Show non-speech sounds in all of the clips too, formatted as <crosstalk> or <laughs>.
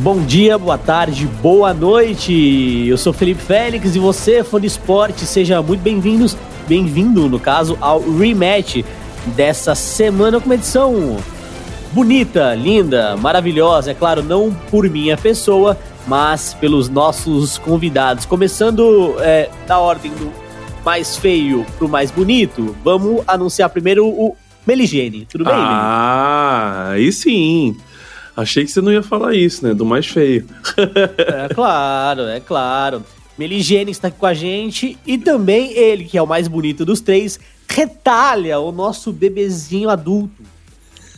Bom dia, boa tarde, boa noite. Eu sou Felipe Félix e você, fã de esporte, seja muito bem-vindos, bem-vindo, no caso, ao rematch dessa semana com uma edição bonita, linda, maravilhosa, é claro, não por minha pessoa, mas pelos nossos convidados. Começando é, da ordem do mais feio pro mais bonito, vamos anunciar primeiro o Meligene. Tudo bem, Ah, aí sim. Achei que você não ia falar isso, né? Do mais feio. <laughs> é claro, é claro. Meligene está aqui com a gente e também ele, que é o mais bonito dos três, Retalha, o nosso bebezinho adulto.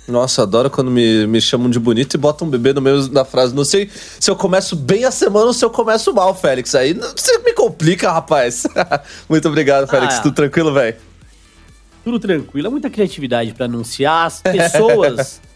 Nossa, adoro quando me, me chamam de bonito e botam um bebê no meio da frase. Não sei se eu começo bem a semana ou se eu começo mal, Félix. Aí você me complica, rapaz. <laughs> Muito obrigado, Félix. Ah, Tudo tranquilo, velho? Tudo tranquilo. É muita criatividade para anunciar as pessoas <laughs>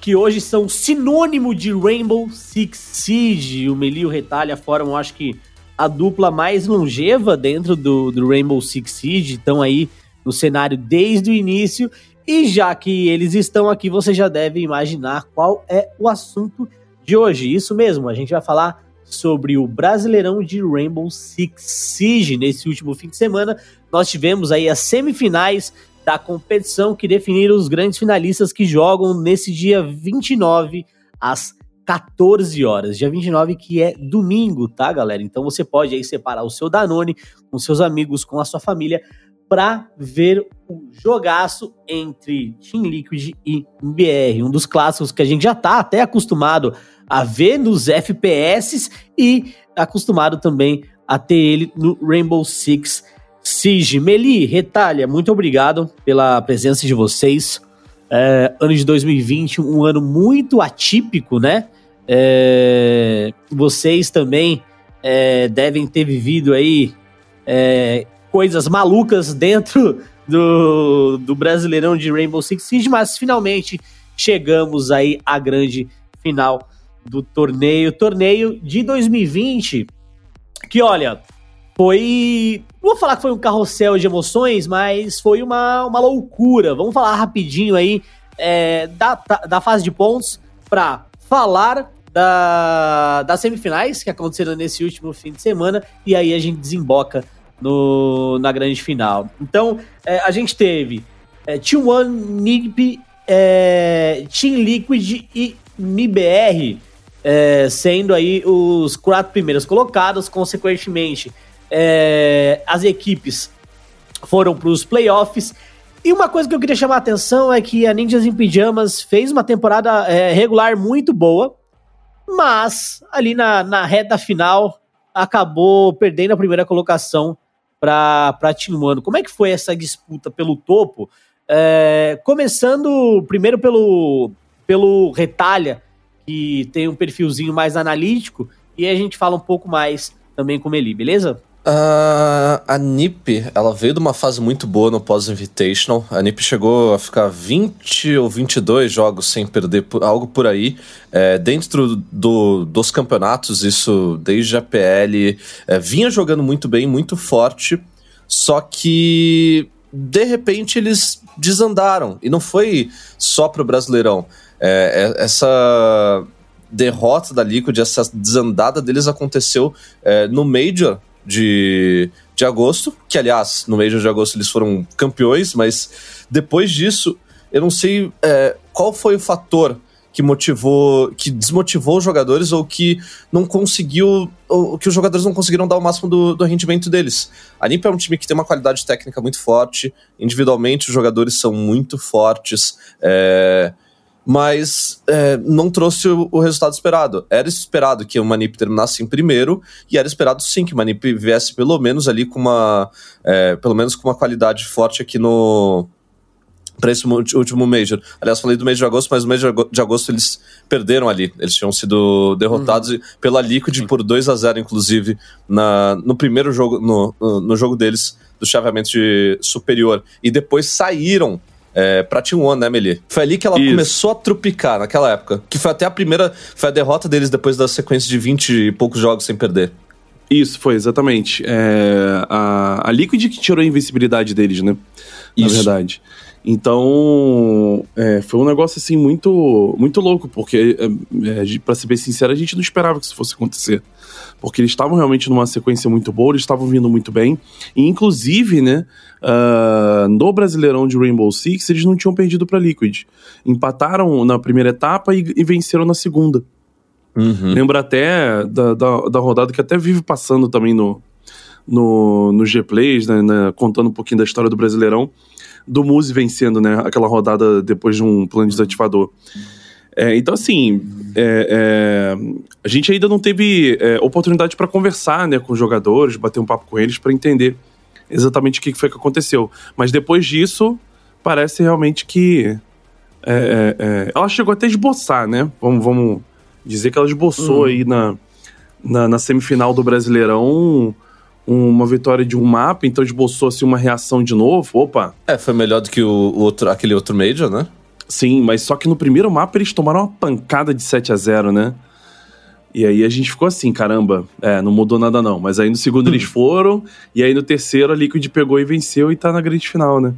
que hoje são sinônimo de Rainbow Six Siege. O Meli e o Retalha formam, acho que, a dupla mais longeva dentro do, do Rainbow Six Siege. Estão aí no cenário desde o início. E já que eles estão aqui, você já deve imaginar qual é o assunto de hoje. Isso mesmo, a gente vai falar sobre o Brasileirão de Rainbow Six Siege. Nesse último fim de semana, nós tivemos aí as semifinais da competição que definiram os grandes finalistas que jogam nesse dia 29 às 14 horas. Dia 29 que é domingo, tá, galera? Então você pode aí separar o seu Danone com seus amigos, com a sua família para ver o jogaço entre Team Liquid e BR, um dos clássicos que a gente já tá até acostumado a ver nos FPS e acostumado também a ter ele no Rainbow Six Siege. Meli, Retalha, muito obrigado pela presença de vocês. É, ano de 2020, um ano muito atípico, né? É, vocês também é, devem ter vivido aí é, coisas malucas dentro <laughs> do, do Brasileirão de Rainbow Six Siege, mas finalmente chegamos aí à grande final do torneio. Torneio de 2020, que olha, foi. Não vou falar que foi um carrossel de emoções, mas foi uma, uma loucura. Vamos falar rapidinho aí é, da, da fase de pontos para falar da, das semifinais que aconteceram nesse último fim de semana e aí a gente desemboca no, na grande final. Então, é, a gente teve é, Team One, NIP, é, Team Liquid e MIBR é, sendo aí os quatro primeiros colocados, consequentemente é, as equipes foram para os playoffs. E uma coisa que eu queria chamar a atenção é que a Ninjas em Pijamas fez uma temporada é, regular muito boa, mas ali na, na reta final acabou perdendo a primeira colocação para Team One. Como é que foi essa disputa pelo topo? É, começando primeiro pelo, pelo Retalha, que tem um perfilzinho mais analítico, e a gente fala um pouco mais também com Meli, beleza? Uh, a NIP, ela veio de uma fase muito boa no pós-invitational. A NIP chegou a ficar 20 ou 22 jogos sem perder, algo por aí. É, dentro do, dos campeonatos, isso desde a PL, é, vinha jogando muito bem, muito forte. Só que, de repente, eles desandaram. E não foi só pro Brasileirão. É, é essa derrota da Liquid, essa desandada deles aconteceu é, no Major de, de agosto, que aliás, no mês de agosto eles foram campeões, mas depois disso, eu não sei é, qual foi o fator que motivou, que desmotivou os jogadores ou que não conseguiu, ou que os jogadores não conseguiram dar o máximo do, do rendimento deles. A NiP é um time que tem uma qualidade técnica muito forte, individualmente os jogadores são muito fortes, é, mas é, não trouxe o, o, resultado esperado. Era esperado que o Manip terminasse em primeiro, e era esperado sim que o Manip viesse pelo menos ali com uma. É, pelo menos com uma qualidade forte aqui no. Para esse último Major. Aliás, falei do mês de agosto, mas no mês de agosto eles perderam ali. Eles tinham sido derrotados uhum. pela Liquid por 2 a 0 inclusive, na, no primeiro jogo, no, no jogo deles, do chaveamento de superior. E depois saíram é, pra Team One, né, Meli? Foi ali que ela Isso. começou a trupicar naquela época. Que foi até a primeira. Foi a derrota deles depois da sequência de 20 e poucos jogos sem perder. Isso, foi, exatamente. É, a, a Liquid que tirou a invencibilidade deles, né? Na Isso. Então, é, foi um negócio assim muito muito louco, porque, é, é para ser bem sincero, a gente não esperava que isso fosse acontecer. Porque eles estavam realmente numa sequência muito boa, eles estavam vindo muito bem. E, inclusive, né, uh, no Brasileirão de Rainbow Six, eles não tinham perdido para Liquid. Empataram na primeira etapa e, e venceram na segunda. Uhum. Lembra até da, da, da, rodada que até vive passando também no, no, no G-Plays, né, né, contando um pouquinho da história do Brasileirão do Muse vencendo, né? Aquela rodada depois de um plano desativador. É, então, assim, é, é, a gente ainda não teve é, oportunidade para conversar né, com os jogadores, bater um papo com eles para entender exatamente o que foi que aconteceu. Mas depois disso, parece realmente que. É, é, ela chegou até a esboçar, né? Vamos, vamos dizer que ela esboçou uhum. aí na, na, na, semifinal do Brasileirão uma vitória de um mapa, então esboçou assim uma reação de novo. Opa! É, foi melhor do que o, o outro, aquele outro Major, né? Sim, mas só que no primeiro mapa eles tomaram uma pancada de 7 a 0 né? E aí a gente ficou assim, caramba, é, não mudou nada não. Mas aí no segundo hum. eles foram, e aí no terceiro a Liquid pegou e venceu e tá na grande final, né?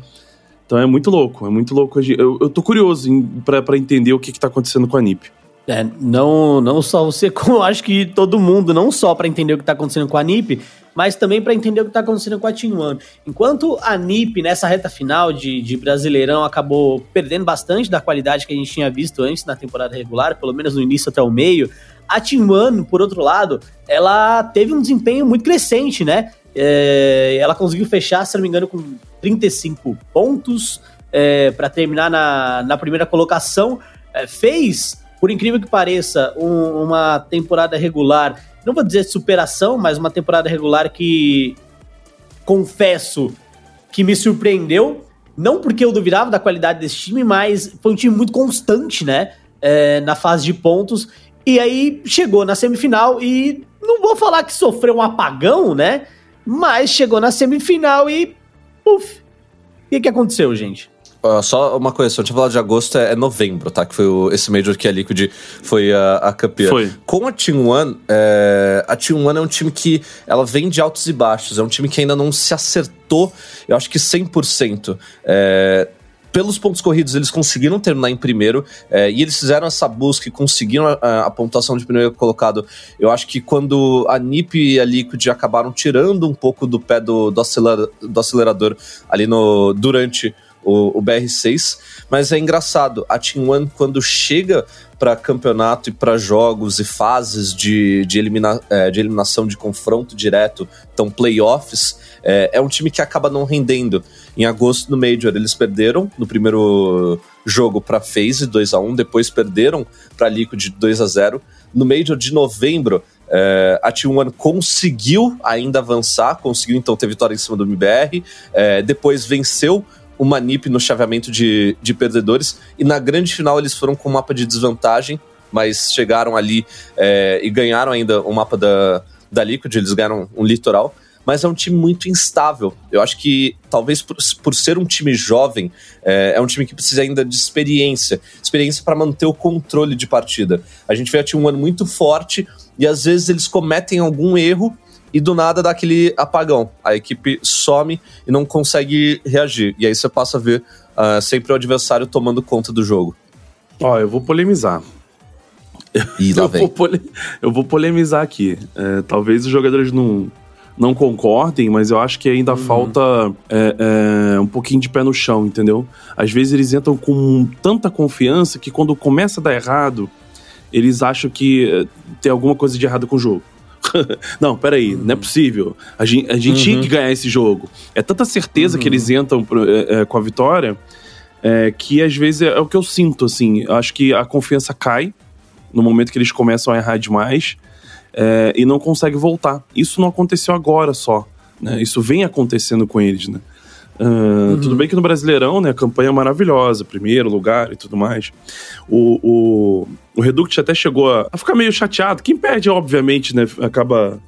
Então é muito louco, é muito louco. Eu, eu tô curioso para entender o que, que tá acontecendo com a NiP. É, não, não só você, <laughs> como acho que todo mundo, não só para entender o que tá acontecendo com a NiP, mas também para entender o que está acontecendo com a Team One. Enquanto a NIP, nessa reta final de, de Brasileirão, acabou perdendo bastante da qualidade que a gente tinha visto antes na temporada regular, pelo menos no início até o meio, a Team One, por outro lado, ela teve um desempenho muito crescente, né? É, ela conseguiu fechar, se não me engano, com 35 pontos é, para terminar na, na primeira colocação. É, fez, por incrível que pareça, um, uma temporada regular não vou dizer superação, mas uma temporada regular que confesso que me surpreendeu. Não porque eu duvidava da qualidade desse time, mas foi um time muito constante, né? É, na fase de pontos. E aí chegou na semifinal e não vou falar que sofreu um apagão, né? Mas chegou na semifinal e. Puf! O que, que aconteceu, gente? Uh, só uma coisa, se eu tinha falado de agosto, é, é, novembro, tá? Que foi o, esse Major que a Liquid foi a, a campeã. Foi. Com a Team One, é, a Team One é um time que ela vem de altos e baixos, é um time que ainda não se acertou, eu acho que 100%. É, pelos pontos corridos, eles conseguiram terminar em primeiro é, e eles fizeram essa busca e conseguiram a, a, pontuação de primeiro colocado. Eu acho que quando a NiP e a Liquid acabaram tirando um pouco do pé do, do, do acelerador ali no, durante o, o BR6. Mas é engraçado, a Team One, quando chega para campeonato e para jogos e fases de, de, elimina, é, de eliminação de confronto direto, então playoffs, é, é um time que acaba não rendendo. Em agosto, no Major, eles perderam no primeiro jogo para FaZe 2 a 1 depois perderam para Liquid 2 a 0 No Major de novembro, é, a T1 conseguiu ainda avançar, conseguiu então ter vitória em cima do MBR, é, depois venceu uma NIP no chaveamento de, de perdedores. E na grande final eles foram com um mapa de desvantagem, mas chegaram ali é, e ganharam ainda o um mapa da, da Liquid, eles ganharam um litoral. Mas é um time muito instável. Eu acho que, talvez por, por ser um time jovem, é, é, um time que precisa ainda de experiência experiência para manter o controle de partida. A gente vê a Team One muito forte e às vezes eles cometem algum erro e do nada dá aquele apagão. A equipe some e não consegue reagir. E aí você passa a ver uh, sempre o adversário tomando conta do jogo. Ó, eu vou polemizar. E lá eu, vem. Vou pole... eu vou polemizar aqui. É, talvez os jogadores não, não concordem, mas eu acho que ainda uhum. falta é, é, um pouquinho de pé no chão, entendeu? Às vezes eles entram com tanta confiança que quando começa a dar errado, eles acham que é, tem alguma coisa de errado com o jogo. <laughs> não, peraí, uhum. não é possível. A gente, a gente uhum. tinha que ganhar esse jogo. É tanta certeza uhum. que eles entram é, é, com a vitória é, que às vezes é, é, o que eu sinto, assim. Eu acho que a confiança cai no momento que eles começam a errar demais é, e não conseguem voltar. Isso não aconteceu agora só. Né? Isso vem acontecendo com eles, né? Uh, uhum. Tudo bem que no Brasileirão, né, a campanha é maravilhosa, primeiro lugar e tudo mais. O, o, o Reduct até chegou a, a ficar meio chateado. Quem perde, obviamente, né, acaba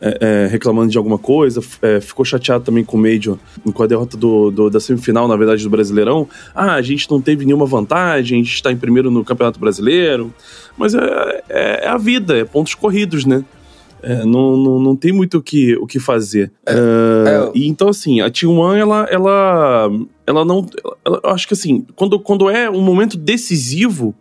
é, é, reclamando de alguma coisa. É, ficou chateado também com o Major, com a derrota do, do, da semifinal, na verdade, do Brasileirão. Ah, a gente não teve nenhuma vantagem, a gente está em primeiro no Campeonato Brasileiro. Mas é, é, é a vida, é pontos corridos, né? É, não, não, não tem muito o que, o que fazer. É, uh, é. E então, assim, a T1, ela, ela ela não. Ela, eu acho que assim, quando, quando é um momento decisivo,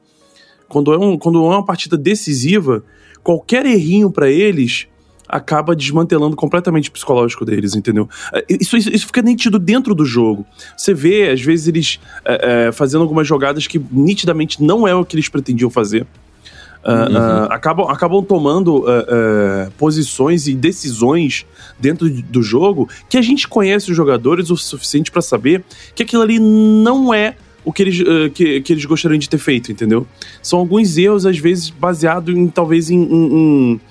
quando é, um, quando é uma partida decisiva, qualquer errinho para eles acaba desmantelando completamente o psicológico deles, entendeu? É, isso, isso, isso, fica nítido dentro do jogo. Você vê, às vezes, eles é, é, fazendo algumas jogadas que nitidamente não é o que eles pretendiam fazer. Uh, uhum. uh, acabam, acabam tomando uh, posições e decisões dentro do jogo que a gente conhece os jogadores o suficiente para saber que aquilo ali não é o que eles, que, que, eles gostariam de ter feito, entendeu? São alguns erros, às vezes, baseados em talvez em, em, em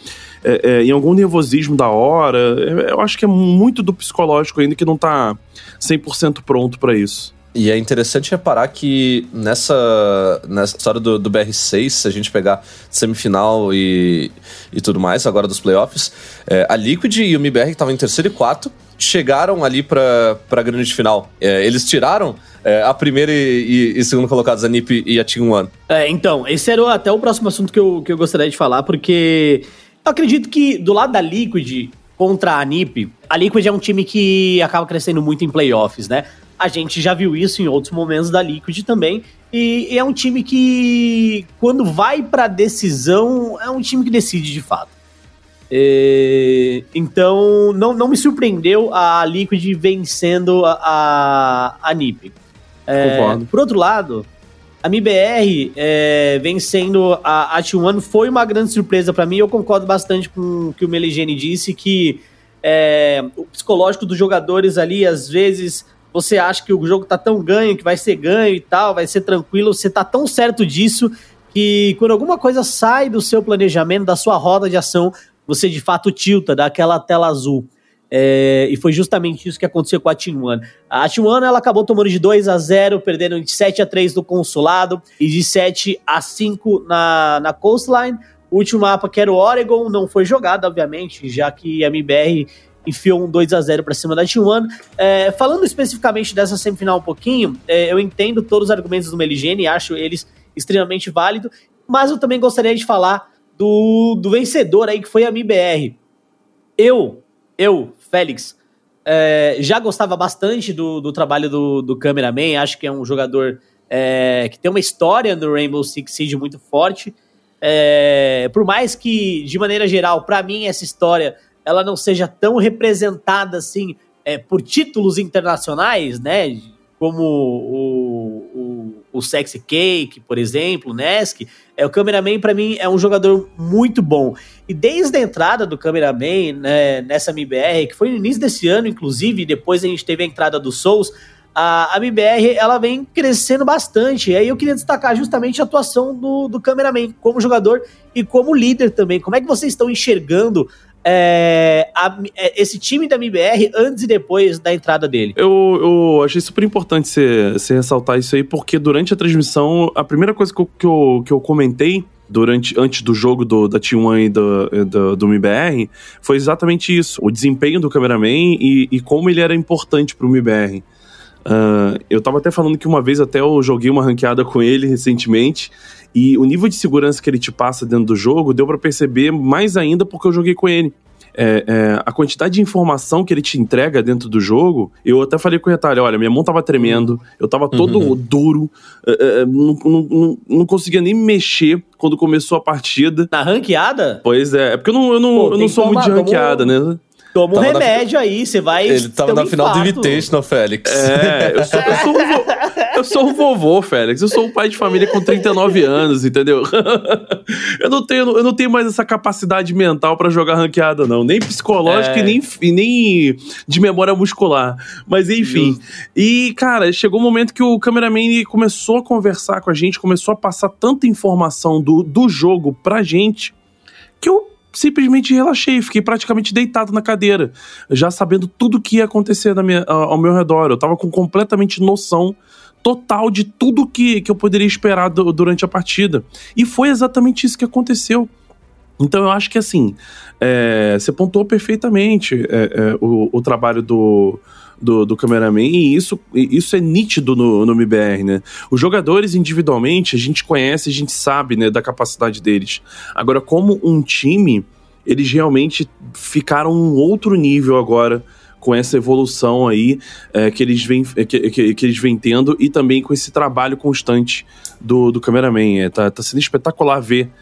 é, é, em algum nervosismo da hora. Eu acho que é muito do psicológico ainda que não tá 100% pronto para isso. E é interessante reparar que nessa, nessa história do, do BR6, se a gente pegar semifinal e, e tudo mais, agora dos playoffs, é, a Liquid e o MBR, que estavam em terceiro e quarto, chegaram ali para a grande final. É, eles tiraram é, a primeira e, e, e segundo colocados, a NiP e a Team One. É, então, esse era até o próximo assunto que eu, que eu gostaria de falar, porque eu acredito que do lado da Liquid contra a NiP, a Liquid é um time que acaba crescendo muito em playoffs, né? A gente já viu isso em outros momentos da Liquid também. E, e é um time que, quando vai pra decisão, é um time que decide de fato. E, então, não, não me surpreendeu a Liquid vencendo a, a, a NiP. É, Concordo. Por outro lado, a MBR é, vencendo a, a T1 foi uma grande surpresa para mim. Eu concordo bastante com o que o Meligeni disse, que é, o psicológico dos jogadores ali, às vezes, você acha que o jogo tá tão ganho, que vai ser ganho e tal, vai ser tranquilo, você tá tão certo disso que quando alguma coisa sai do seu planejamento, da sua roda de ação, você de fato tilta, dá aquela tela azul. É, e foi justamente isso que aconteceu com a Team One. A Team One ela acabou tomando de 2 a 0 perdendo de 7 a 3 no Consulado e de 7 a 5 na, na Coastline. O último mapa, que era o Oregon, não foi jogado, obviamente, já que a MBR enfiou um 2 a 0 para cima da T1. É, falando especificamente dessa semifinal um pouquinho, é, eu entendo todos os argumentos do Meligene, acho eles extremamente válidos, mas eu também gostaria de falar do, do vencedor aí, que foi a MBR. Eu, eu, Félix, é, já gostava bastante do, do trabalho do, do cameraman, acho que é um jogador é, que tem uma história no Rainbow Six Siege muito forte. É, por mais que, de maneira geral, para mim, essa história ela não seja tão representada assim é, por títulos internacionais, né? Como o, o, o Sexy Cake, por exemplo, o Nesk, é, o Cameraman, para mim, é um jogador muito bom. E desde a entrada do Cameraman né, nessa MBR, que foi no início desse ano, inclusive, depois a gente teve a entrada do Souls, a, a MBR ela vem crescendo bastante. E aí eu queria destacar justamente a atuação do, do Cameraman como jogador e como líder também. Como é que vocês estão enxergando é, a, é, esse time da MBR antes e depois da entrada dele? Eu, eu achei super importante você ressaltar isso aí, porque durante a transmissão, a primeira coisa que eu, que eu, que eu comentei durante antes do jogo do, da T1 e do, do, do MBR foi exatamente isso: o desempenho do cameraman e, e como ele era importante pro MBR. Uh, eu tava até falando que uma vez até eu joguei uma ranqueada com ele recentemente e o nível de segurança que ele te passa dentro do jogo deu para perceber mais ainda porque eu joguei com ele. É, é, a quantidade de informação que ele te entrega dentro do jogo, eu até falei com o retalho: olha, minha mão tava tremendo, eu tava todo uhum. duro, é, é não, não, não, não, conseguia nem mexer quando começou a partida. Na ranqueada? Pois é, é porque eu não, eu não, Pô, eu não sou muito de ranqueada, né? Toma um remédio na... aí, você vai. Ele tava na um final do Invitational, Félix. É, eu sou, eu sou, um, eu sou um vovô, Félix. Eu sou um pai de família com 39 anos, entendeu? eu, não tenho, eu não tenho mais essa capacidade mental para jogar ranqueada, não. Nem psicológica é. e, nem, e nem de memória muscular. Mas enfim. E, cara, chegou um momento que o cameraman começou a conversar com a gente, começou a passar tanta informação do, do jogo pra gente que eu simplesmente relaxei, fiquei praticamente deitado na cadeira, já sabendo tudo que ia acontecer minha, ao meu redor. Eu tava com completamente noção total de tudo que, que eu poderia esperar do, durante a partida. E foi exatamente isso que aconteceu. Então eu acho que assim, é, você pontuou perfeitamente é, é, o, o trabalho do, do, do cameraman, e isso, isso é nítido no, no MBR, né? Os jogadores individualmente, a gente conhece, a gente sabe, né, da capacidade deles. Agora, como um time, eles realmente ficaram um outro nível agora com essa evolução aí é, que, eles vêm, que, que, que, eles vêm tendo e também com esse trabalho constante do, do cameraman. É, tá, tá sendo espetacular ver é, é,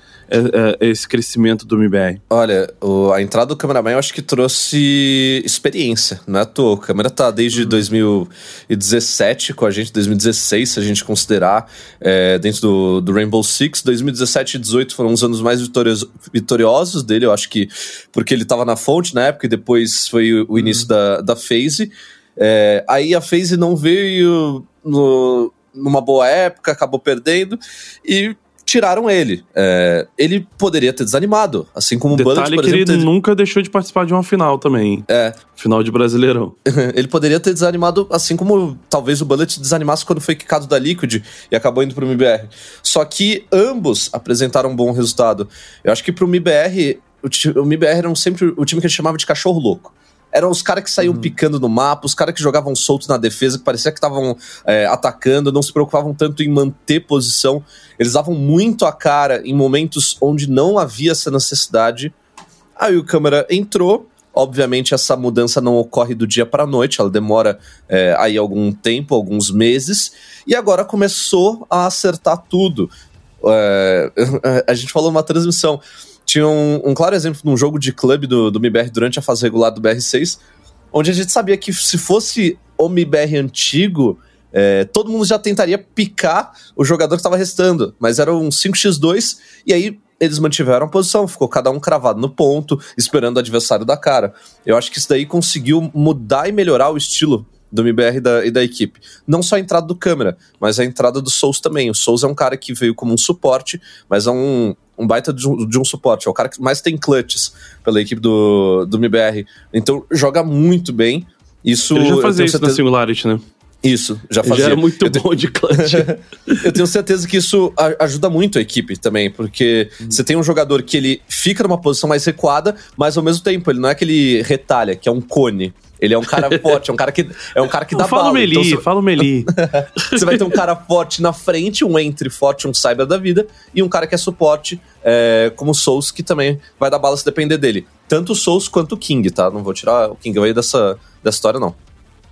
esse crescimento do MBR? Olha, o, a entrada do cameraman eu acho que trouxe experiência, não é à toa. A câmera tá desde uhum. 2017 com a gente, 2016, se a gente considerar, é, dentro do, do, Rainbow Six. 2017 e 2018 foram os anos mais vitoriosos, vitoriosos dele, eu acho que porque ele tava na fonte na época e depois foi o, início uhum. da, da phase. É, aí a phase não veio no, numa boa época, acabou perdendo e tiraram ele. É, ele poderia ter desanimado, assim como Detalhe o Bullet, por que exemplo, ele ter... nunca deixou de participar de uma final também. É. Final de Brasileirão. <laughs> ele poderia ter desanimado, assim como talvez o Bullet desanimasse quando foi quicado da Liquid e acabou indo pro MBR. Só que ambos apresentaram um bom resultado. Eu acho que pro MBR, o, o MBR era sempre o time que ele chamava de cachorro louco eram os caras que saíam uhum. picando no mapa, os caras que jogavam soltos na defesa, que parecia que estavam é, atacando, não se preocupavam tanto em manter posição. Eles davam muito a cara em momentos onde não havia essa necessidade. Aí o câmera entrou. Obviamente, essa mudança não ocorre do dia para a noite, ela demora é, aí algum tempo, alguns meses, e agora começou a acertar tudo. É, <laughs> a gente falou uma transmissão tinha um, um claro exemplo num jogo de clube do, do MIBR durante a fase regular do BR6, onde a gente sabia que se fosse o MIBR antigo, é, todo mundo já tentaria picar o jogador que estava restando, mas era um 5x2, e aí eles mantiveram a posição, ficou cada um cravado no ponto, esperando o adversário da cara. Eu acho que isso daí conseguiu mudar e melhorar o estilo do MBR e da, e da equipe. Não só a entrada do câmera, mas a entrada do Souls também. O Souls é um cara que veio como um suporte, mas é um, um baita de um, de um, suporte. É o cara que mais tem clutches pela equipe do, do MBR. Então joga muito bem. Isso, Ele já fazia isso certeza... na Singularity, né? Isso, já fazia. Já é muito eu bom de clutch. <laughs> eu tenho certeza que isso ajuda muito a equipe também, porque hum. você tem um jogador que ele fica numa posição mais recuada, mas ao mesmo tempo ele não é aquele retalha, que é um cone. Ele é um cara <laughs> forte, é um cara que, é um cara que dá fala bala. Meli, então, você... Fala o Meli, <laughs> Você vai ter um cara forte na frente, um entre forte, um cyber da vida, e um cara que é suporte, é, como o Souls, que também vai dar bala se depender dele. Tanto o Souls quanto o King, tá? Não vou tirar o King aí dessa, dessa história, não.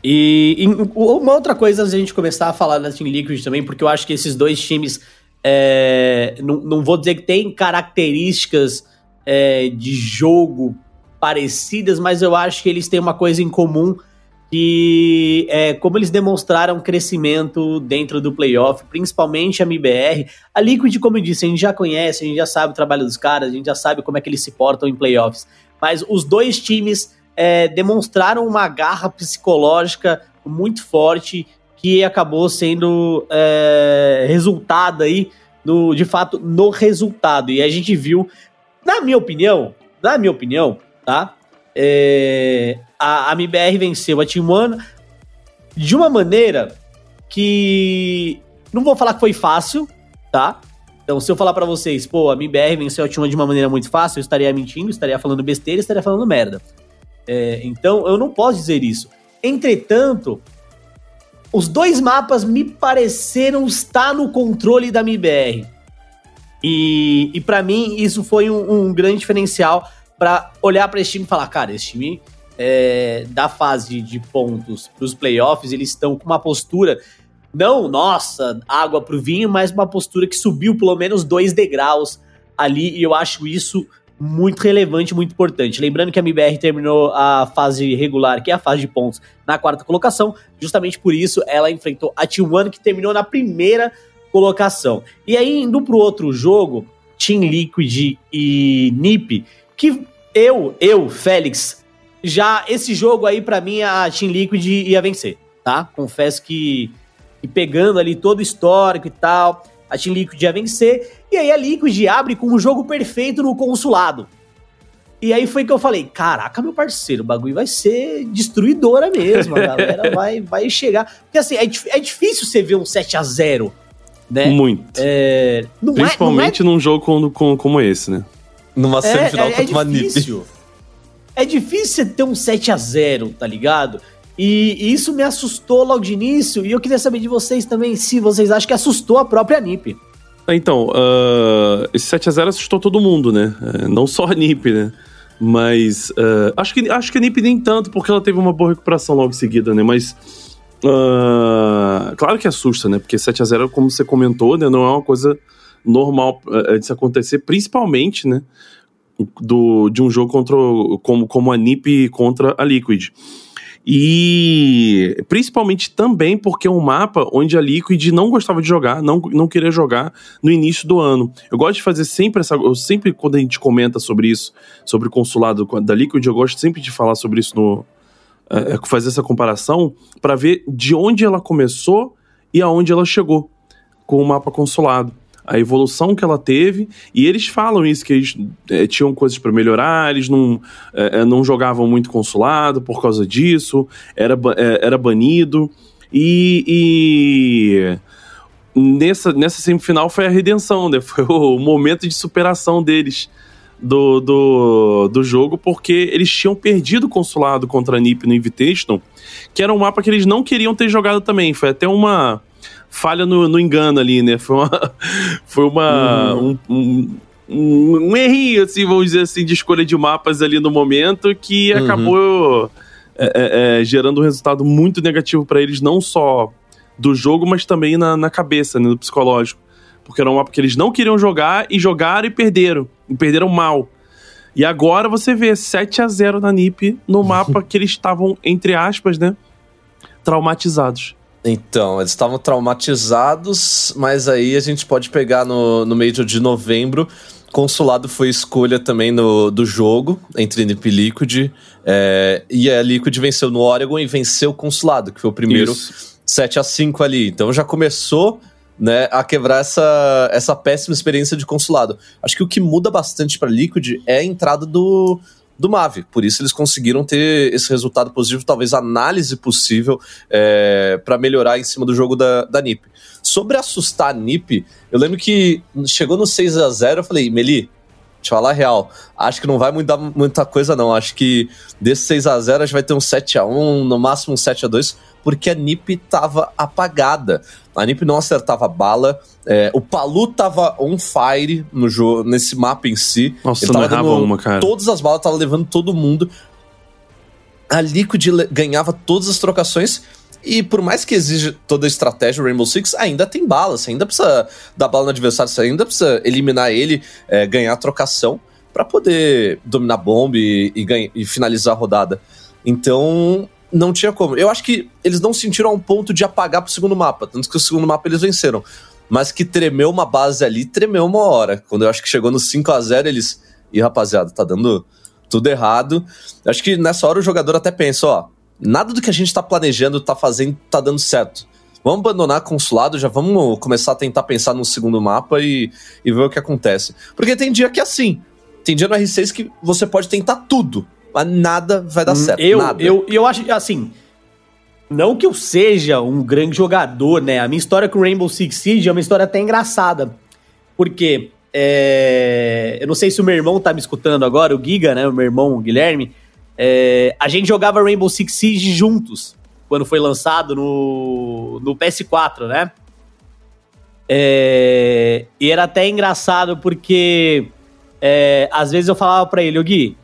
E, e, uma outra coisa antes de a gente começar a falar da Team Liquid também, porque eu acho que esses dois times, é, não, não vou dizer que tem características é, de jogo parecidas, mas eu acho que eles têm uma coisa em comum que é como eles demonstraram crescimento dentro do playoff, principalmente a MBR. A Liquid, como eu disse, a gente já conhece, a gente já sabe o trabalho dos caras, a gente já sabe como é que eles se portam em playoffs. Mas os dois times é, demonstraram uma garra psicológica muito forte que acabou sendo é, resultado aí, de fato, no resultado. E a gente viu, na minha opinião, na minha opinião, tá? É, a, a MBR venceu a Team One de uma maneira que não vou falar que foi fácil, tá? Então, se eu falar para vocês, pô, a MBR venceu a Team One de uma maneira muito fácil, eu estaria mentindo, estaria falando besteira, estaria falando merda. É, então, eu não posso dizer isso. Entretanto, os dois mapas me pareceram estar no controle da MBR. E, e para mim, isso foi um, um grande diferencial para olhar para esse time e falar, cara, esse time é, da fase de pontos para os playoffs, eles estão com uma postura, não, nossa, água pro vinho, mas uma postura que subiu pelo menos dois degraus ali, e eu acho isso muito relevante, muito importante. Lembrando que a MBR terminou a fase regular, que é a fase de pontos, na quarta colocação, justamente por isso ela enfrentou a T1, que terminou na primeira colocação. E aí, indo pro outro jogo, Team Liquid e NiP, que eu, eu, Félix, já esse jogo aí para mim a Team Liquid ia vencer, tá? Confesso que, que, pegando ali todo o histórico e tal, a Team Liquid ia vencer. E aí a Liquid abre com um jogo perfeito no consulado. E aí foi que eu falei, caraca, meu parceiro, o bagulho vai ser destruidora mesmo, a galera <laughs> vai, vai chegar. Porque assim, é, é difícil você ver um 7 a 0 né? Muito. É, Principalmente é, é... num jogo como, como, como esse, né? Numa é, semifinal é, é, contra uma NiP. É difícil você ter um 7 a 0 tá ligado? E, e, isso me assustou logo de início. E eu queria saber de vocês também se vocês acham que assustou a própria NiP. Então, uh, esse 7x0 assustou todo mundo, né? Uh, não só a NiP, né? Mas uh, acho, que, acho que a NiP nem tanto, porque ela teve uma boa recuperação logo em seguida, né? Mas. Uh, claro que assusta, né? Porque 7 a 0 como você comentou, né? Não é uma coisa normal uh, de se acontecer, principalmente, né? Do, de um jogo contra, como, como a NiP contra a Liquid. E principalmente também porque é um mapa onde a Liquid não gostava de jogar, não, não queria jogar no início do ano. Eu gosto de fazer sempre essa. Eu sempre, quando a gente comenta sobre isso, sobre o consulado da Liquid, eu gosto sempre de falar sobre isso no. É fazer essa comparação para ver de onde ela começou e aonde ela chegou com o mapa consulado a evolução que ela teve, e eles falam isso, que eles é, tinham coisas para melhorar, eles não, é, não jogavam muito consulado por causa disso, era, era banido, e, e, nessa, nessa semifinal foi a redenção, né? <laughs> foi o momento de superação deles do, do, do jogo, porque eles tinham perdido o consulado contra a NiP no Invitation, que era um mapa que eles não queriam ter jogado também, foi até uma falha no, no engano ali, né? Foi uma. <laughs> Foi uma. Uhum. Um, um, um, um, errinho, assim, vamos dizer assim, de escolha de mapas ali no momento que uhum. acabou é, é, é, gerando um resultado muito negativo para eles, não só do jogo, mas também na, na cabeça, né, no psicológico. Porque era um mapa que eles não queriam jogar e jogaram e perderam. E perderam mal. E agora você vê 7 a 0 na NiP no mapa <laughs> que eles estavam, entre aspas, né? Traumatizados. Então, eles estavam traumatizados, mas aí a gente pode pegar no, no meio de novembro. Consulado foi escolha também no, do jogo entre NIP e Liquid. É, e a Liquid venceu no Oregon e venceu o Consulado, que foi o primeiro Isso. 7 a 5 ali. Então já começou né, a quebrar essa, essa péssima experiência de consulado. Acho que o que muda bastante para Liquid é a entrada do, do Mave. Por isso eles conseguiram ter esse resultado positivo, talvez análise possível é, para melhorar em cima do jogo da, da NiP. Sobre assustar a NiP, eu lembro que chegou no 6 a 0 eu falei, Meli, te falar a real, acho que não vai mudar muita coisa não. Acho que desse 6 a 0 a gente vai ter um 7 a 1 no máximo um 7 a 2 porque a NiP tava apagada. A NiP não acertava bala. É, o Palu tava on fire no jogo, nesse mapa em si. Nossa, Ele tava dando uma, cara. Todas as balas, tava levando todo mundo. A Liquid ganhava todas as trocações. E por mais que exija toda a estratégia, o Rainbow Six ainda tem bala. Você ainda precisa dar bala no adversário, você ainda precisa eliminar ele, é, ganhar a trocação para poder dominar bomba e, e, e finalizar a rodada. Então, não tinha como. Eu acho que eles não sentiram a um ponto de apagar pro segundo mapa, tanto que o segundo mapa eles venceram. Mas que tremeu uma base ali, tremeu uma hora. Quando eu acho que chegou no 5 a 0 eles. Ih, rapaziada, tá dando tudo errado. Acho que nessa hora o jogador até pensa, ó, nada do que a gente tá planejando, tá fazendo, tá dando certo. Vamos abandonar consulado, já vamos começar a tentar pensar no segundo mapa e, e ver o que acontece. Porque tem dia que é assim. Tem dia no R6 que você pode tentar tudo mas nada vai dar hum, certo. Eu, nada. eu, eu acho, assim, não que eu seja um grande jogador, né? A minha história com Rainbow Six Siege é uma história até engraçada. Porque, é, eu não sei se o meu irmão tá me escutando agora, o Giga, né? O meu irmão, o Guilherme. É, a gente jogava Rainbow Six Siege juntos, quando foi lançado no, no PS4, né? É, e era até engraçado porque é, às vezes eu falava para ele, o Gui,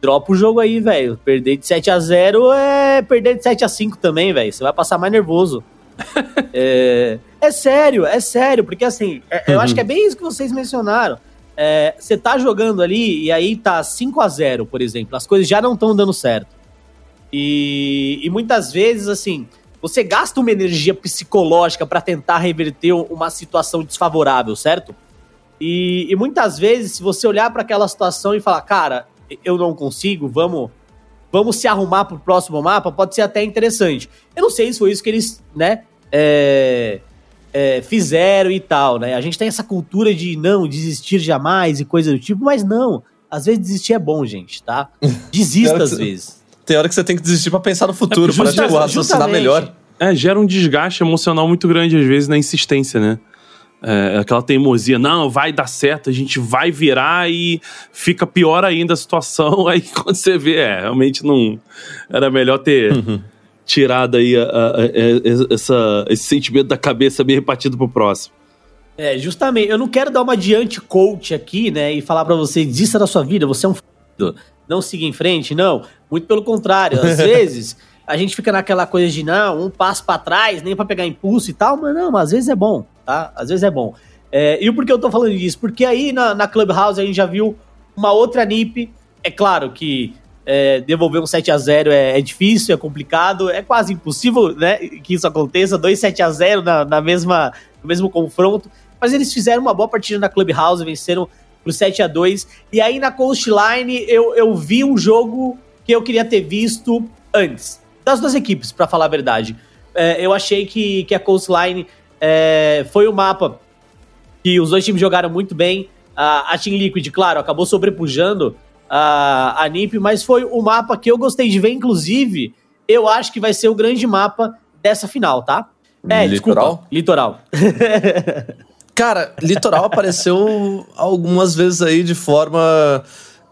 dropa o jogo aí, velho. Perder de 7 a 0 é perder de 7 a 5 também, velho. Você vai passar mais nervoso. <laughs> é, é, sério, é sério, porque assim, é, eu acho que é bem isso que vocês mencionaram. É, você tá jogando ali e aí tá 5 a 0 por exemplo, as coisas já não estão dando certo. E, e muitas vezes, assim, você gasta uma energia psicológica para tentar reverter uma situação desfavorável, certo? E, e muitas vezes, se você olhar para aquela situação e falar, cara, eu não consigo, vamos vamos se arrumar pro próximo mapa, pode ser até interessante. Eu não sei se foi isso que eles, né, é, é, fizeram e tal, né? A gente tem essa cultura de não desistir jamais e coisa do tipo, mas não. Às vezes desistir é bom, gente, tá? <laughs> Desista às vezes. Tem hora que você tem que desistir para pensar no futuro, é, para tipo, raciocinar melhor. É, gera um desgaste emocional muito grande, às vezes, na insistência, né? É, aquela teimosia, não, vai dar certo, a gente vai virar e fica pior ainda a situação. <laughs> Aí quando você vê, é, realmente não. Era melhor ter uhum. Tirado aí a, a, a, essa, esse sentimento da cabeça bem repartido pro próximo. É, justamente, eu não quero dar uma de anti-coach aqui, né, e falar para você, desista da sua vida, você é um não siga em frente, não. Muito pelo contrário, às <laughs> vezes a gente fica naquela coisa de não, um passo para trás, nem para pegar impulso e tal, mas não, mas às vezes é bom, tá? Às vezes é bom. É, e por que eu tô falando disso? Porque aí na, na Clubhouse a gente já viu uma outra NIP. É claro que é, devolver um 7 a 0 é, é, difícil, é complicado, é quase impossível né, que isso aconteça. 2 7 a 0 na, na mesma, no mesmo confronto. Mas eles fizeram uma boa partida na Clubhouse, venceram pro 7 a 2 E aí na Coastline eu, eu vi um jogo que eu queria ter visto antes. Das duas equipes, para falar a verdade. É, eu achei que, que a Coastline é, foi o mapa que os dois times jogaram muito bem. A, a Team Liquid, claro, acabou sobrepujando a, a NiP, mas foi o mapa que eu gostei de ver, inclusive, eu acho que vai ser o grande mapa dessa final, tá? É, litoral? Desculpa, litoral. <laughs> Cara, litoral apareceu algumas vezes aí de forma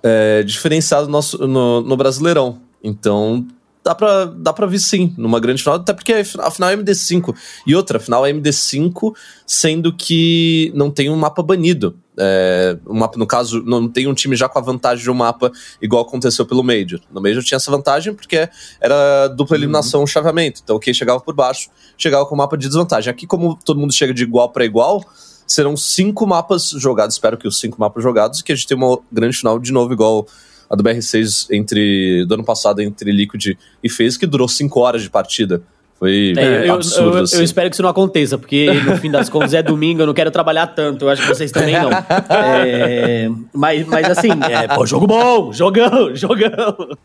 é, diferenciada no, nosso, no, no Brasileirão. Então, dá pra, dá pra vir sim, numa grande final, até porque a final é MD5. E outra, a final é MD5, sendo que não tem um mapa banido. É, um mapa, no caso, não tem um time já com a vantagem de um mapa, igual aconteceu pelo Major. No Major tinha essa vantagem porque era dupla uhum. eliminação, uhum. chaveamento. Então quem chegava por baixo chegava com o mapa de desvantagem. Aqui, como todo mundo chega de igual para igual, serão cinco mapas jogados. Espero que os cinco mapas jogados, e que a gente tenha uma grande final de novo, igual a do BR6 entre, do ano passado entre Liquid e FaZe, que durou 5 horas de partida. Foi é, eu, absurdo, eu, assim. eu, espero que isso não aconteça, porque no fim das contas é domingo, eu não quero trabalhar tanto, eu acho que vocês também não. É, mas, mas assim, é, pô, jogo bom, jogão, <laughs> jogão.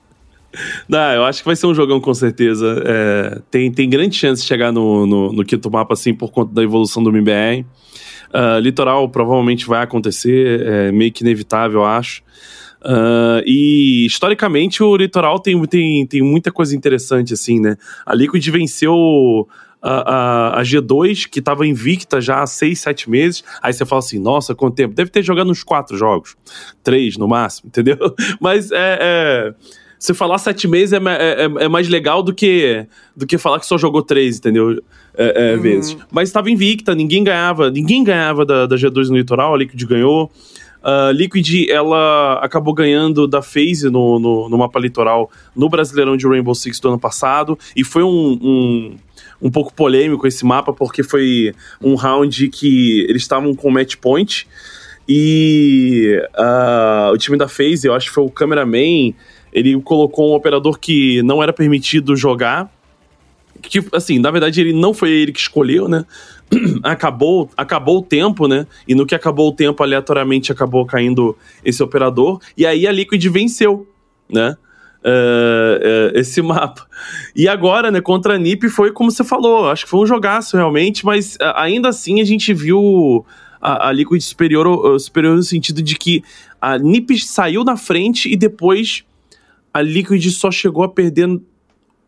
Não, eu acho que vai ser um jogão com certeza. É, tem, tem grande chance de chegar no, no, no quinto mapa, assim, por conta da evolução do MBR. Uh, ah, litoral provavelmente vai acontecer, é meio que inevitável, eu acho. Uh, e historicamente o litoral tem, tem, tem muita coisa interessante, assim, né? A Liquid venceu a, a, a G2, que estava invicta já há 6, 7 meses. Aí você fala assim, nossa, quanto tempo? Deve ter jogado uns 4 jogos. 3 no máximo, <laughs> entendeu? Mas é. é se falar 7 meses é, é, é, é, mais legal do que, do que falar que só jogou 3, entendeu? É, é, uhum. vezes. Mas estava invicta, ninguém ganhava, ninguém ganhava da, da G2 no litoral, a Liquid ganhou. Uh, Liquid, ela acabou ganhando da FaZe no, no, no, mapa litoral no Brasileirão de Rainbow Six do ano passado, e foi um, um, um pouco polêmico esse mapa, porque foi um round que eles estavam com match point, e uh, o time da FaZe, eu acho que foi o cameraman, ele colocou um operador que não era permitido jogar, que, assim, na verdade ele não foi ele que escolheu, né? <clears throat> acabou, acabou o tempo, né? E no que acabou o tempo, aleatoriamente acabou caindo esse operador. E aí a Liquid venceu, né? Uh, uh, esse <laughs> mapa. E agora, né, contra a NiP foi como você falou, acho que foi um jogaço realmente, mas uh, ainda assim a gente viu a, a Liquid superior, superior no sentido de que a NiP saiu na frente e depois a Liquid só chegou a perder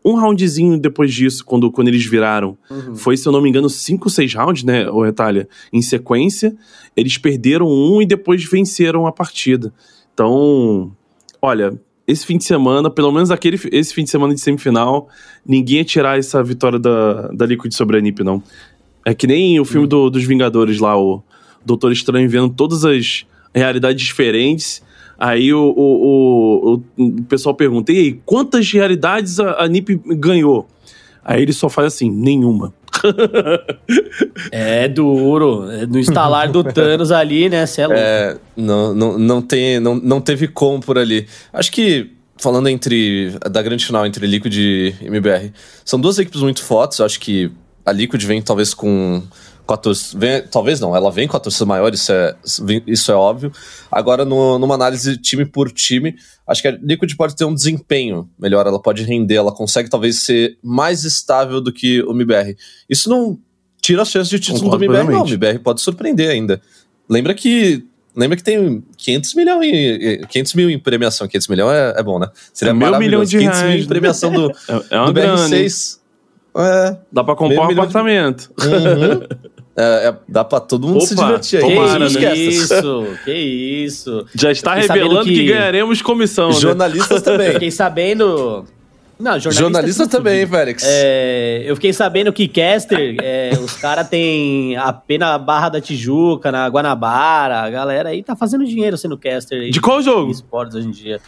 um roundzinho depois disso, quando, quando eles viraram. Uhum. Foi, se eu não me engano, cinco, seis rounds, né, o Retalha? Em sequência. Eles perderam um e depois venceram a partida. Então, olha, esse fim de semana, pelo menos aquele, esse fim de semana de semifinal, ninguém ia tirar essa vitória da, da Liquid sobre a NiP, não. É que nem o filme uhum. do, dos Vingadores lá, o Doutor Estranho vendo todas as realidades diferentes Aí o, o, o, o pessoal pergunta: e aí, quantas realidades a, a NIP ganhou? Aí ele só faz assim: nenhuma. <laughs> é duro. É no instalar do <laughs> Thanos ali, né? Cê é, é não, não, não, tem, não, não teve como por ali. Acho que falando entre da grande final entre Liquid e MBR, são duas equipes muito fortes. Acho que a Liquid vem talvez com com a torcida. Vem, talvez não, ela vem com a torcida maior, isso é, isso é óbvio. Agora, no, numa análise time por time, acho que a Liquid pode ter um desempenho melhor, ela pode render, ela consegue talvez ser mais estável do que o MBR. Isso não tira as chances de título Concordo do MBR, não. O MBR pode surpreender ainda. Lembra que Lembra que tem 500 milhões em, 500 mil em premiação. 500 milhões é, é bom, né? Seria é mil milhão de 500 reais. mil em premiação do, <laughs> é, é do BR6. É, Dá pra comprar um apartamento. Uhum. <laughs> É, é, dá pra todo mundo Opa, se divertir aí. Tomara, que isso, que isso. Já está revelando que... que... ganharemos comissão. Né? Jornalistas né? também. Fiquei sabendo. Não, jornalista, jornalista também, Félix. É, eu fiquei sabendo que Caster, é, os caras têm a pena Barra da Tijuca, na Guanabara, a galera aí tá fazendo dinheiro sendo Caster. Aí, de qual jogo? Esportes hoje em dia.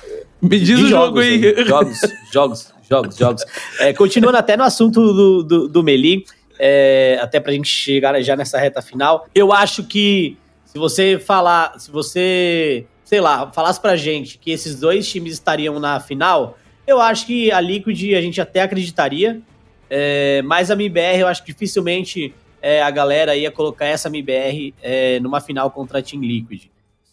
Me diz de o jogo aí. aí. Jogos, jogos, jogos, jogos. É, continuando até no assunto do, do, do Meli, é, até pra gente chegar já nessa reta final, eu acho que se você falar, se você, sei lá, falasse pra gente que esses dois times estariam na final eu acho que a Liquid a gente até acreditaria, é, mas a MIBR eu acho que dificilmente é, a galera ia colocar essa MIBR é, numa final contra a Team Liquid,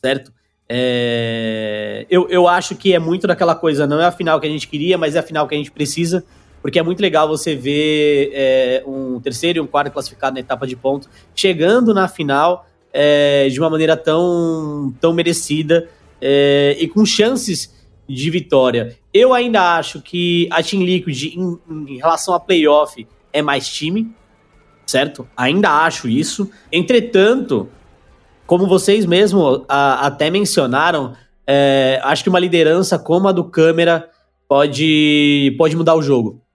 certo? É, eu, eu acho que é muito daquela coisa, não é a final que a gente queria, mas é a final que a gente precisa, porque é muito legal você ver é, um terceiro e um quarto classificado na etapa de ponto chegando na final é, de uma maneira tão, tão merecida é, e com chances de vitória. Eu ainda acho que a Team Liquid, em, em relação a playoff, é mais time, certo? Ainda acho isso. Entretanto, como vocês mesmo a, até mencionaram, é, acho que uma liderança como a do Câmera pode, pode mudar o jogo.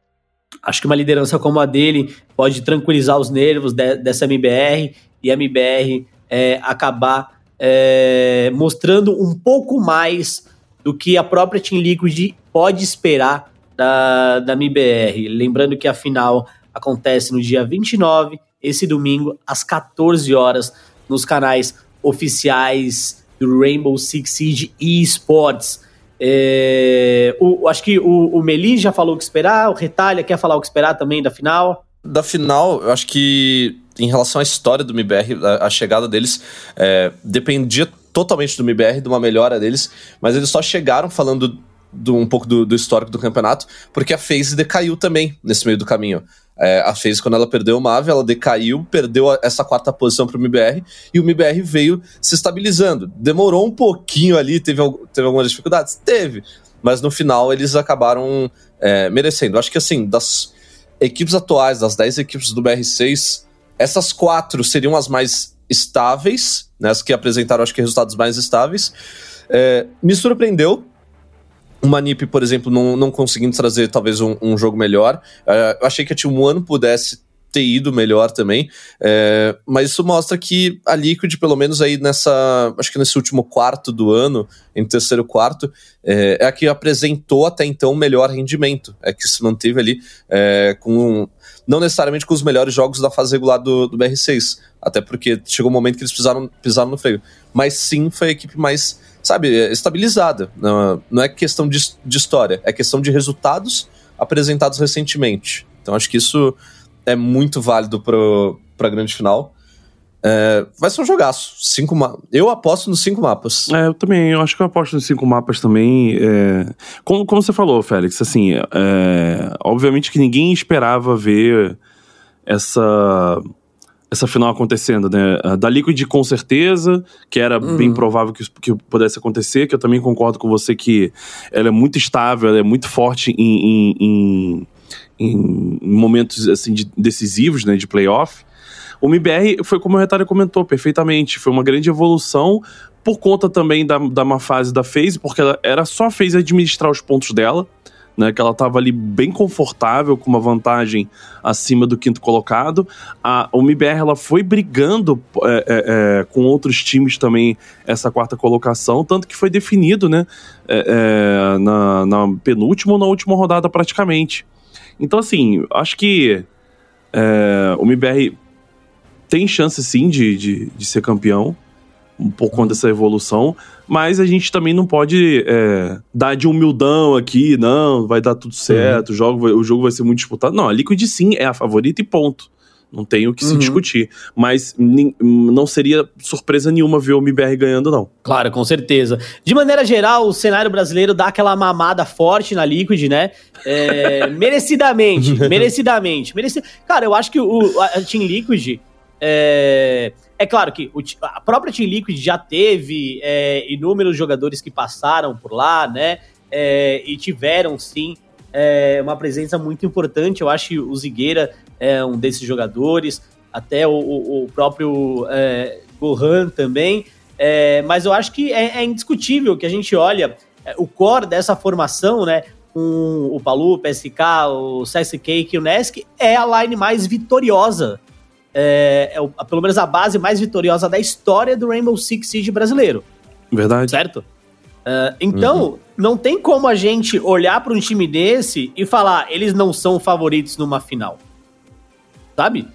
Acho que uma liderança como a dele pode tranquilizar os nervos de, dessa MBR e a MBR é, acabar é, mostrando um pouco mais do que a própria Team Liquid pode esperar da, da MIBR. Lembrando que a final acontece no dia 29, esse domingo, às 14 horas, nos canais oficiais do Rainbow Six Siege eSports. É, o, acho que o, o Meli já falou o que esperar, o Retalha quer falar o que esperar também da final. Da final, eu acho que em relação à história do MIBR, a, a chegada deles é, dependia totalmente do MBR, de uma melhora deles, mas eles só chegaram falando do, um pouco do, do, histórico do campeonato, porque a FaZe decaiu também nesse meio do caminho. É, a FaZe, quando ela perdeu o Mave, ela decaiu, perdeu essa quarta posição para o MBR, e o MBR veio se estabilizando. Demorou um pouquinho ali, teve, teve algumas dificuldades? Teve, mas no final eles acabaram é, merecendo. Acho que assim, das equipes atuais, das 10 equipes do BR6, essas quatro seriam as mais estáveis, né, as que apresentaram, acho que, resultados mais estáveis. É, me surpreendeu uma NIP, por exemplo, não, não conseguindo trazer talvez um, um jogo melhor. É, eu achei que a Team One pudesse ter ido melhor também, é, mas isso mostra que a Liquid, pelo menos aí nessa, acho que nesse último quarto do ano, em terceiro quarto, é, é a que apresentou até então o melhor rendimento, é que se manteve ali é, com não necessariamente com os melhores jogos da fase regular do, do BR6, até porque chegou um momento que eles pisaram, pisaram no freio. Mas sim foi a equipe mais, sabe, estabilizada. Não, não é questão de, de história, é questão de resultados apresentados recentemente. Então acho que isso é muito válido para a grande final. É, vai ser um jogaço. Cinco eu aposto nos cinco mapas. É, eu também. Eu acho que eu aposto nos cinco mapas também. É, como, como você falou, Félix, assim, é, obviamente que ninguém esperava ver essa essa final acontecendo, né? Da Liquid, com certeza, que era uhum. bem provável que, que pudesse acontecer, que eu também concordo com você que ela é muito estável, ela é muito forte em, em, em, em momentos assim, de, decisivos, né, de playoff. O MBR foi como o Retalho comentou perfeitamente, foi uma grande evolução por conta também da, da má fase da FaZe, porque ela era só a FaZe administrar os pontos dela, né, que ela estava ali bem confortável, com uma vantagem acima do quinto colocado. A, MBR ela foi brigando é, é, é, com outros times também essa quarta colocação, tanto que foi definido né, é, é, na, na penúltima ou na última rodada praticamente. Então, assim, acho que é, o MBR tem chance sim de, de, de ser campeão, um pouco uhum. dessa evolução, mas a gente também não pode é, dar de humildão aqui, não, vai dar tudo certo, uhum. o, jogo vai, o jogo vai ser muito disputado. Não, a Liquid sim é a favorita e ponto. Não tem o que uhum. se discutir. Mas não seria surpresa nenhuma ver o MBR ganhando, não. Claro, com certeza. De maneira geral, o cenário brasileiro dá aquela mamada forte na Liquid, né? É, <laughs> merecidamente, merecidamente. Mereci... Cara, eu acho que o, a Team Liquid é, é claro que o, a própria Team Liquid já teve é, inúmeros jogadores que passaram por lá, né? É, e tiveram, sim, é, uma presença muito importante. Eu acho que o Zigueira é um desses jogadores, até o, o próprio é, Gohan também. É, mas eu acho que é, é, indiscutível que a gente olha é, o core dessa formação, né? com o Palu, o PSK, o CSK e o Nesk, é a line mais vitoriosa. É, é, pelo menos a base mais vitoriosa da história do Rainbow Six Siege brasileiro. Verdade. Certo? Uh, então, uhum. não tem como a gente olhar para um time desse e falar, eles não são favoritos numa final. Sabe?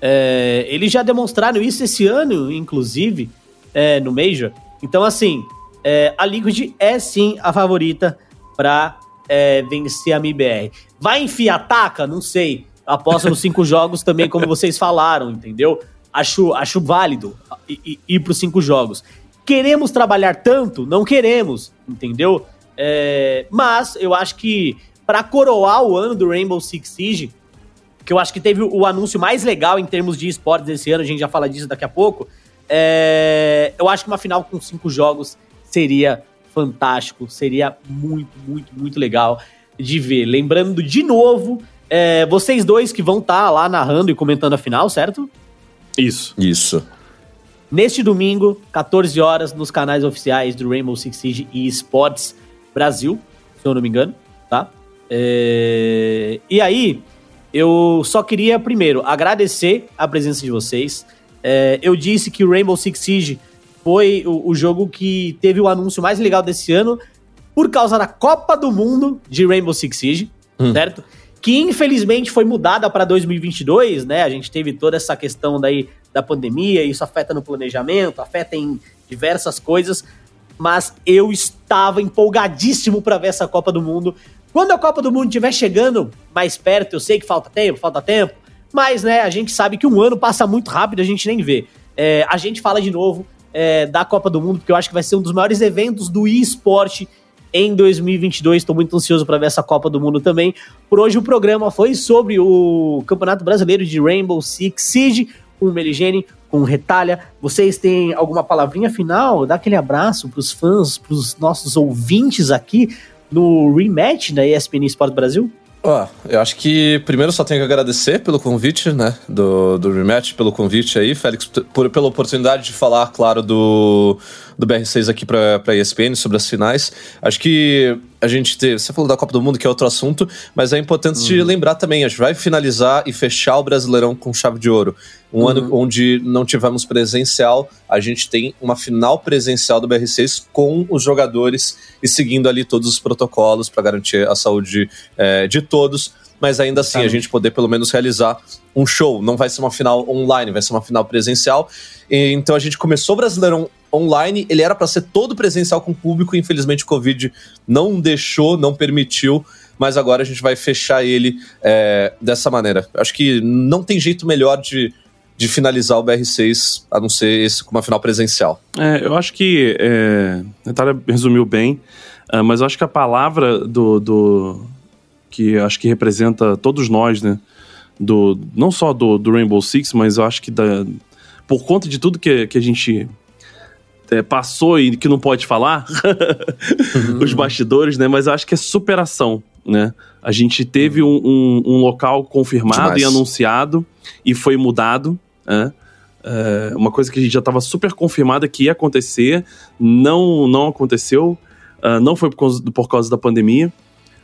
É, eles já demonstraram isso esse ano, inclusive, é, no Major. Então, assim, é, a Liquid é sim a favorita para é, vencer a MIBR. Vai enfiar taca? Não sei. Aposto nos cinco jogos também, como vocês falaram, entendeu? Acho, acho válido ir, ir para os cinco jogos. Queremos trabalhar tanto? Não queremos, entendeu? É, mas eu acho que para coroar o ano do Rainbow Six Siege, que eu acho que teve o anúncio mais legal em termos de esportes desse ano, a gente já fala disso daqui a pouco. É, eu acho que uma final com cinco jogos seria fantástico, seria muito, muito, muito legal de ver. Lembrando de novo, é, vocês dois que vão estar tá lá narrando e comentando a final, certo? Isso. Isso. Neste domingo, 14 horas, nos canais oficiais do Rainbow Six Siege e Esports Brasil, se eu não me engano, tá? É... E aí, eu só queria, primeiro, agradecer a presença de vocês. É, eu disse que o Rainbow Six Siege foi o, o, jogo que teve o anúncio mais legal desse ano por causa da Copa do Mundo de Rainbow Six Siege, hum. certo? Que infelizmente foi mudada para 2022, né? A gente teve toda essa questão daí da pandemia, isso afeta no planejamento, afeta em diversas coisas, mas eu estava empolgadíssimo para ver essa Copa do Mundo. Quando a Copa do Mundo estiver chegando mais perto, eu sei que falta tempo, falta tempo, mas né, a gente sabe que um ano passa muito rápido, a gente nem vê. É, a gente fala de novo é, da Copa do Mundo, porque eu acho que vai ser um dos maiores eventos do eSport em 2022. Estou muito ansioso para ver essa Copa do Mundo também. Por hoje o programa foi sobre o Campeonato Brasileiro de Rainbow Six Siege, com o Meligene, com o Retalha. Vocês têm alguma palavrinha final? Dá aquele abraço para os fãs, para os nossos ouvintes aqui no rematch da ESPN Esporte Brasil? Ó, eu acho que primeiro só tenho que agradecer pelo convite, né, do, do rematch, pelo convite aí, Félix, por, pela oportunidade de falar, claro, do, do BR6 aqui para a ESPN sobre as finais. Acho que a gente teve. Você falou da Copa do Mundo, que é outro assunto, mas é importante uhum. lembrar também: a gente vai finalizar e fechar o Brasileirão com chave de ouro. Um uhum. ano onde não tivemos presencial, a gente tem uma final presencial do BR6 com os jogadores e seguindo ali todos os protocolos para garantir a saúde é, de todos mas ainda assim a gente poder pelo menos realizar um show. Não vai ser uma final online, vai ser uma final presencial. E, então a gente começou o Brasileirão online, ele era para ser todo presencial com público, infelizmente o Covid não deixou, não permitiu, mas agora a gente vai fechar ele é, dessa maneira. Acho que não tem jeito melhor de, de finalizar o BR6 a não ser esse com uma final presencial. É, eu acho que é, a Natália resumiu bem, uh, mas eu acho que a palavra do, do que acho que representa todos nós, né? Do, não só do, do Rainbow Six, mas eu acho que da, por conta de tudo que, que a gente é, passou e que não pode falar, uhum. <laughs> os bastidores, né? Mas eu acho que é superação, né? A gente teve um, um, um local confirmado Demais. e anunciado e foi mudado, né? É, uma coisa que a gente já estava super confirmada que ia acontecer, não, não aconteceu, uh, não foi por causa, por causa da pandemia.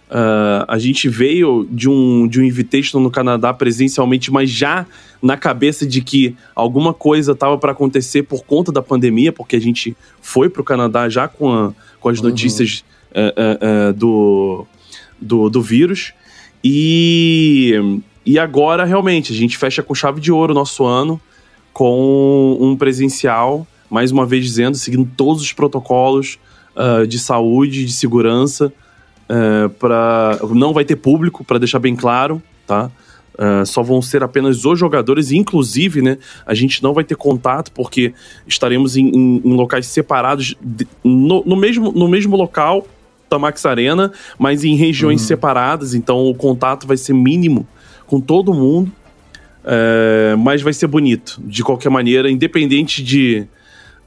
Uh, a gente veio de um, de um invitation no Canadá presencialmente, mas já na cabeça de que alguma coisa estava para acontecer por conta da pandemia, porque a gente foi para o Canadá já com, a, com as uhum. notícias uh, uh, do, do, do vírus. E, e agora, realmente, a gente fecha com chave de ouro nosso ano, com um presencial, mais uma vez dizendo, seguindo todos os protocolos de saúde, de segurança é, para não vai ter público, para deixar bem claro, tá? Uh, só vão ser apenas os jogadores, inclusive, né? A gente não vai ter contato porque estaremos em, em, em locais separados, de, no, no, mesmo, no mesmo local da Max Arena, mas em regiões uhum. separadas, então o contato vai ser mínimo com todo mundo, uh, mas vai ser bonito, de qualquer maneira, independente de,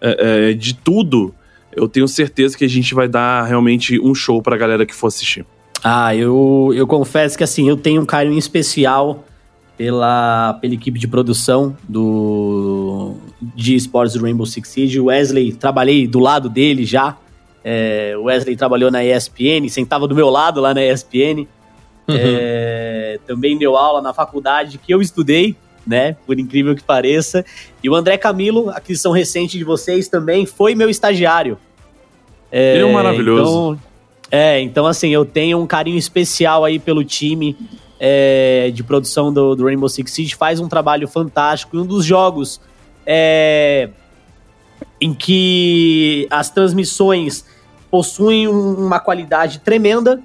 uh, de tudo, eu tenho certeza que a gente vai dar realmente um show pra galera que for assistir. Ah, eu, eu confesso que assim, eu tenho um carinho especial pela, pela equipe de produção do de esportes do Rainbow Six Siege. O Wesley, trabalhei do lado dele já. É, o Wesley trabalhou na ESPN, sentava do meu lado lá na ESPN. Uhum. É, também deu aula na faculdade que eu estudei, né? Por incrível que pareça. E o André Camilo, aquisição recente de vocês também, foi meu estagiário. É, Ele é um maravilhoso. Então, é, então assim, eu tenho um carinho especial aí pelo time é, de produção do, do, Rainbow Six Siege, faz um trabalho fantástico. E um dos jogos é, em que as transmissões possuem uma qualidade tremenda,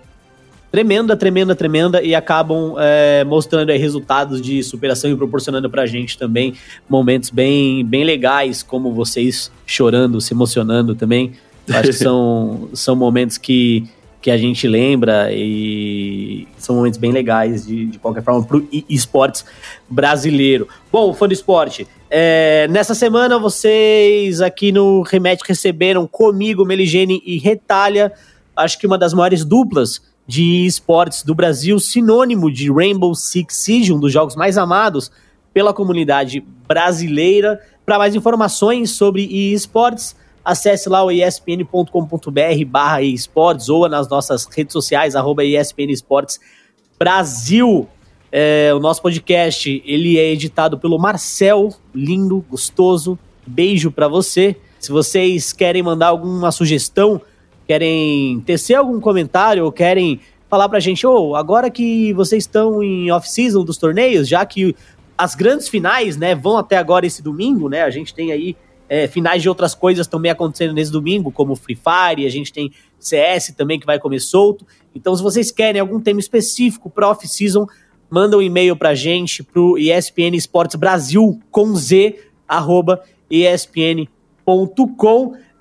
tremenda, tremenda, tremenda, e acabam é, mostrando aí, resultados de superação e proporcionando pra gente também momentos bem, bem legais, como vocês chorando, se emocionando também. Acho que <laughs> são, são momentos que, que a gente lembra e são momentos bem legais de, de qualquer forma pro esportes brasileiro. Bom, fã do esporte, é, nessa semana vocês aqui no Remet receberam comigo, Meligene e Retalha, acho que uma das maiores duplas de esportes do Brasil, sinônimo de Rainbow Six Siege, um dos jogos mais amados pela comunidade brasileira. Para mais informações sobre esportes, acesse lá o espn.com.br barra esportes ou nas nossas redes sociais, arroba ESPN Esportes Brasil. É, o nosso podcast ele é editado pelo Marcel, lindo, gostoso. Beijo para você. Se vocês querem mandar alguma sugestão querem tecer algum comentário ou querem falar pra gente, ô, oh, agora que vocês estão em off-season dos torneios, já que as grandes finais, né, vão até agora esse domingo, né, a gente tem aí é, finais de outras coisas também acontecendo nesse domingo, como Free Fire, a gente tem CS também que vai comer solto. Então, se vocês querem algum tema específico para off-season, manda um e-mail pra gente pro ESPN Esportes Brasil com Z, arroba espn.com.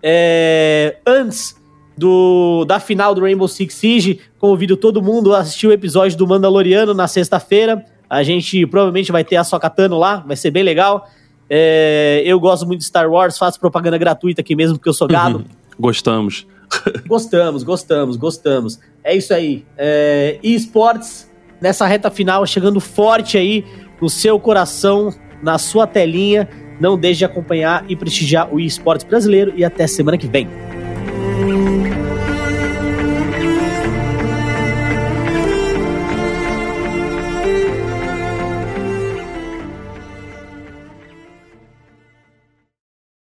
É, antes do, da final do Rainbow Six Siege. Convido todo mundo a assistir o episódio do Mandaloriano na sexta-feira. A gente provavelmente vai ter a Sokatano lá, vai ser bem legal. É, eu gosto muito de Star Wars, faço propaganda gratuita aqui mesmo, porque eu sou gado. Uhum. Gostamos. <laughs> gostamos, gostamos, gostamos. É isso aí. É, e esportes nessa reta final, chegando forte aí no seu coração, na sua telinha. Não deixe de acompanhar e prestigiar o esportes brasileiro. E até semana que vem. Música